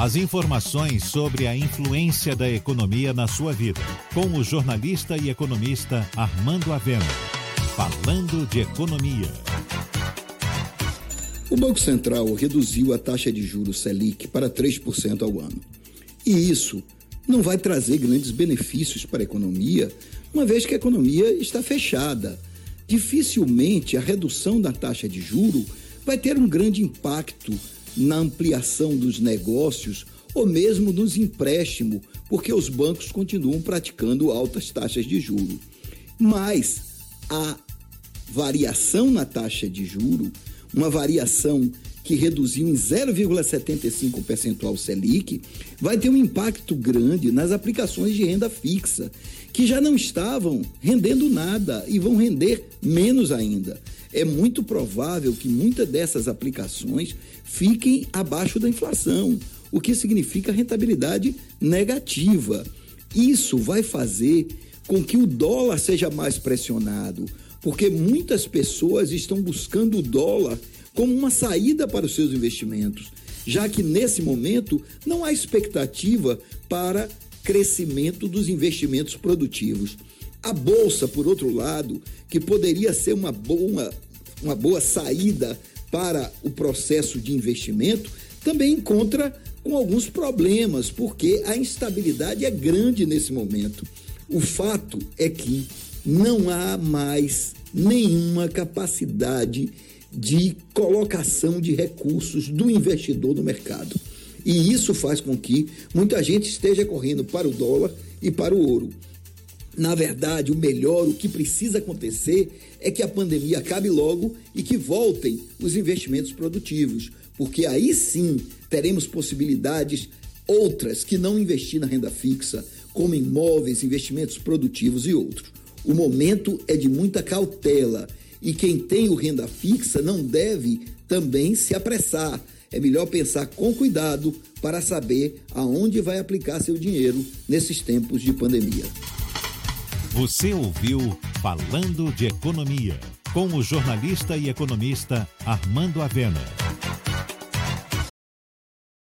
As informações sobre a influência da economia na sua vida, com o jornalista e economista Armando Avena. Falando de economia. O Banco Central reduziu a taxa de juros Selic para 3% ao ano. E isso não vai trazer grandes benefícios para a economia, uma vez que a economia está fechada. Dificilmente a redução da taxa de juro vai ter um grande impacto na ampliação dos negócios ou mesmo nos empréstimos, porque os bancos continuam praticando altas taxas de juro. Mas a variação na taxa de juro, uma variação que reduziu em 0,75 percentual Selic, vai ter um impacto grande nas aplicações de renda fixa, que já não estavam rendendo nada e vão render menos ainda. É muito provável que muitas dessas aplicações fiquem abaixo da inflação, o que significa rentabilidade negativa. Isso vai fazer com que o dólar seja mais pressionado, porque muitas pessoas estão buscando o dólar como uma saída para os seus investimentos, já que nesse momento não há expectativa para crescimento dos investimentos produtivos. A bolsa, por outro lado, que poderia ser uma boa, uma boa saída para o processo de investimento, também encontra com alguns problemas, porque a instabilidade é grande nesse momento. O fato é que não há mais nenhuma capacidade de colocação de recursos do investidor no mercado. E isso faz com que muita gente esteja correndo para o dólar e para o ouro. Na verdade, o melhor, o que precisa acontecer é que a pandemia acabe logo e que voltem os investimentos produtivos, porque aí sim teremos possibilidades outras que não investir na renda fixa, como imóveis, investimentos produtivos e outros. O momento é de muita cautela e quem tem o renda fixa não deve também se apressar. É melhor pensar com cuidado para saber aonde vai aplicar seu dinheiro nesses tempos de pandemia. Você ouviu Falando de Economia, com o jornalista e economista Armando Avena.